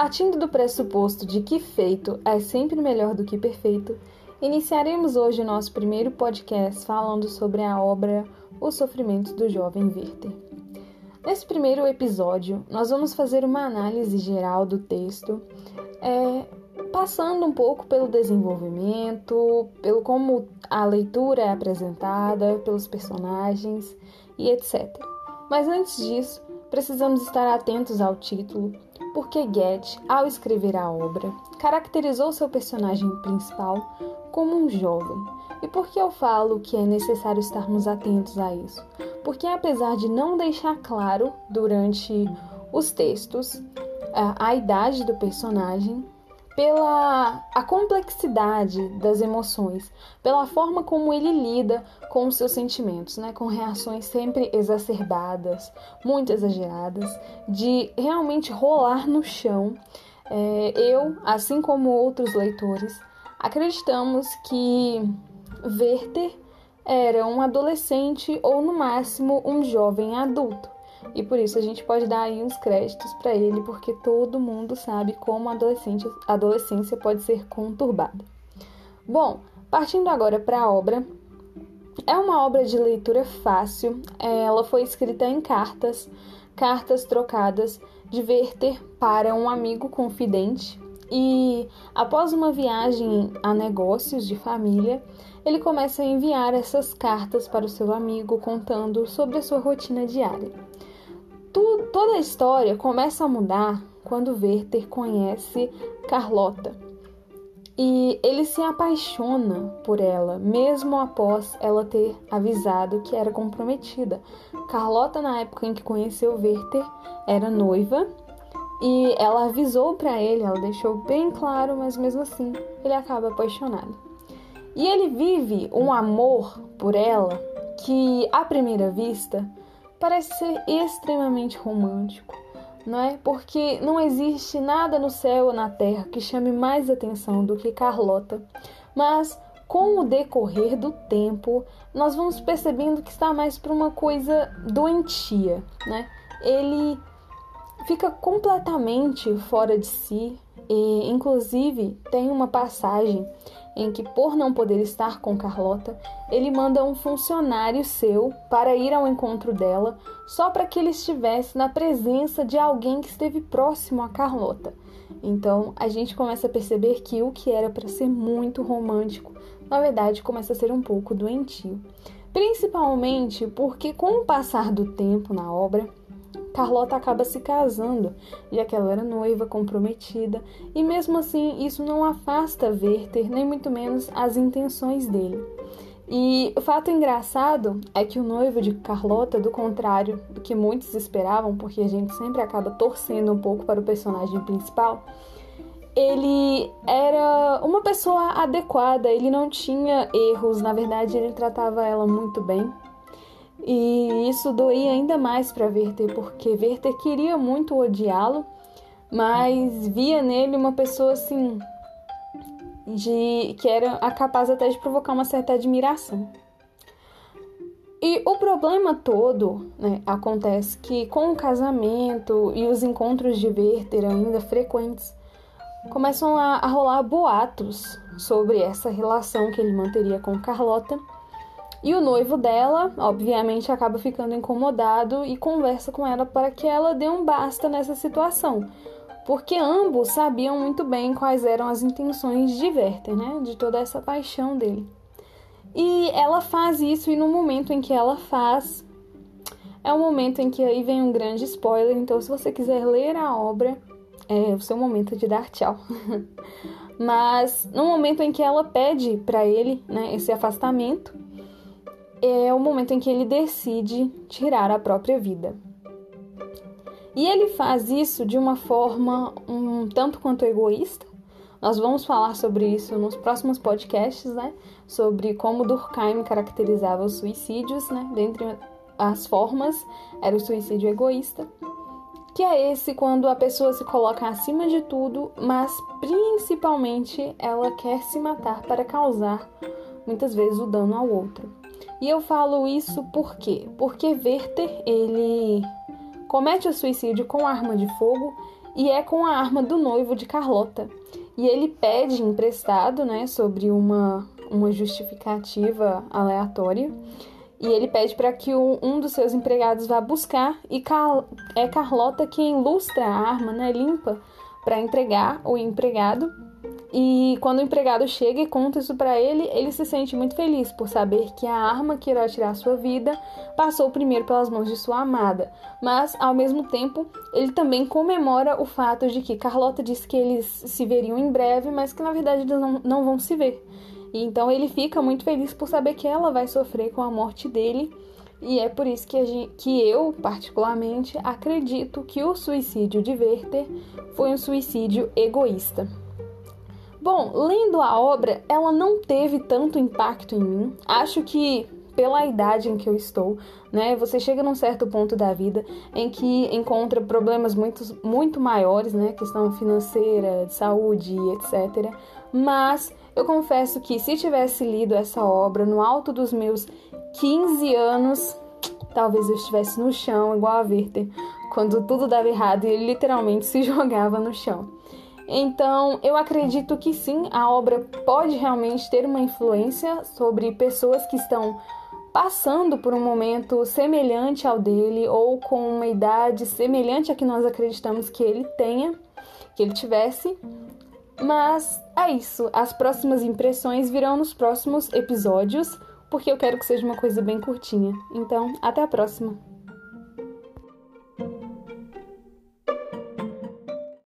Partindo do pressuposto de que feito é sempre melhor do que perfeito, iniciaremos hoje o nosso primeiro podcast falando sobre a obra O Sofrimento do Jovem Werther. Nesse primeiro episódio, nós vamos fazer uma análise geral do texto, é, passando um pouco pelo desenvolvimento, pelo como a leitura é apresentada, pelos personagens e etc. Mas antes disso, precisamos estar atentos ao título, porque Goethe, ao escrever a obra, caracterizou seu personagem principal como um jovem. E por que eu falo que é necessário estarmos atentos a isso? Porque apesar de não deixar claro durante os textos a, a idade do personagem, pela a complexidade das emoções, pela forma como ele lida com os seus sentimentos, né? com reações sempre exacerbadas, muito exageradas, de realmente rolar no chão. É, eu, assim como outros leitores, acreditamos que Werther era um adolescente ou, no máximo, um jovem adulto. E por isso a gente pode dar aí uns créditos para ele, porque todo mundo sabe como a adolescência pode ser conturbada. Bom, partindo agora para a obra, é uma obra de leitura fácil. Ela foi escrita em cartas, cartas trocadas de Werther para um amigo confidente. E após uma viagem a negócios de família, ele começa a enviar essas cartas para o seu amigo contando sobre a sua rotina diária. Tu, toda a história começa a mudar quando Werther conhece Carlota. E ele se apaixona por ela, mesmo após ela ter avisado que era comprometida. Carlota, na época em que conheceu Werther, era noiva e ela avisou para ele, ela deixou bem claro, mas mesmo assim ele acaba apaixonado. E ele vive um amor por ela que, à primeira vista, parece ser extremamente romântico, não é? Porque não existe nada no céu ou na terra que chame mais atenção do que Carlota. Mas com o decorrer do tempo, nós vamos percebendo que está mais para uma coisa doentia, né? Ele fica completamente fora de si e inclusive tem uma passagem em que, por não poder estar com Carlota, ele manda um funcionário seu para ir ao encontro dela, só para que ele estivesse na presença de alguém que esteve próximo a Carlota. Então a gente começa a perceber que o que era para ser muito romântico, na verdade começa a ser um pouco doentio. Principalmente porque, com o passar do tempo na obra, Carlota acaba se casando, já que ela era noiva, comprometida, e mesmo assim isso não afasta Werther, nem muito menos as intenções dele. E o fato engraçado é que o noivo de Carlota, do contrário do que muitos esperavam, porque a gente sempre acaba torcendo um pouco para o personagem principal, ele era uma pessoa adequada, ele não tinha erros, na verdade ele tratava ela muito bem, e isso doía ainda mais para Werther, porque Werther queria muito odiá-lo, mas via nele uma pessoa assim de que era capaz até de provocar uma certa admiração. E o problema todo né, acontece que com o casamento e os encontros de Werther ainda frequentes, começam a, a rolar boatos sobre essa relação que ele manteria com Carlota e o noivo dela, obviamente, acaba ficando incomodado e conversa com ela para que ela dê um basta nessa situação, porque ambos sabiam muito bem quais eram as intenções de Werther, né? De toda essa paixão dele. E ela faz isso, e no momento em que ela faz, é o momento em que aí vem um grande spoiler. Então, se você quiser ler a obra, é o seu momento de dar tchau. Mas no momento em que ela pede para ele, né, esse afastamento, é o momento em que ele decide tirar a própria vida. E ele faz isso de uma forma um tanto quanto egoísta. Nós vamos falar sobre isso nos próximos podcasts, né? Sobre como Durkheim caracterizava os suicídios, né? Dentre as formas, era o suicídio egoísta, que é esse quando a pessoa se coloca acima de tudo, mas principalmente ela quer se matar para causar muitas vezes o dano ao outro. E eu falo isso por quê? Porque Werther, ele comete o suicídio com arma de fogo e é com a arma do noivo de Carlota. E ele pede emprestado, né, sobre uma, uma justificativa aleatória. E ele pede para que um dos seus empregados vá buscar e é Carlota quem lustra a arma, né, limpa para entregar o empregado e quando o empregado chega e conta isso para ele, ele se sente muito feliz por saber que a arma que irá tirar sua vida passou primeiro pelas mãos de sua amada. Mas, ao mesmo tempo, ele também comemora o fato de que Carlota disse que eles se veriam em breve, mas que na verdade eles não, não vão se ver. E então ele fica muito feliz por saber que ela vai sofrer com a morte dele. E é por isso que, gente, que eu, particularmente, acredito que o suicídio de Werther foi um suicídio egoísta. Bom, lendo a obra, ela não teve tanto impacto em mim. Acho que pela idade em que eu estou, né? Você chega num certo ponto da vida em que encontra problemas muito, muito maiores, né? Questão financeira, de saúde, etc. Mas eu confesso que se tivesse lido essa obra no alto dos meus 15 anos, talvez eu estivesse no chão, igual a Werther, quando tudo dava errado e ele literalmente se jogava no chão. Então, eu acredito que sim, a obra pode realmente ter uma influência sobre pessoas que estão passando por um momento semelhante ao dele ou com uma idade semelhante a que nós acreditamos que ele tenha, que ele tivesse. Mas é isso, as próximas impressões virão nos próximos episódios, porque eu quero que seja uma coisa bem curtinha. Então, até a próxima!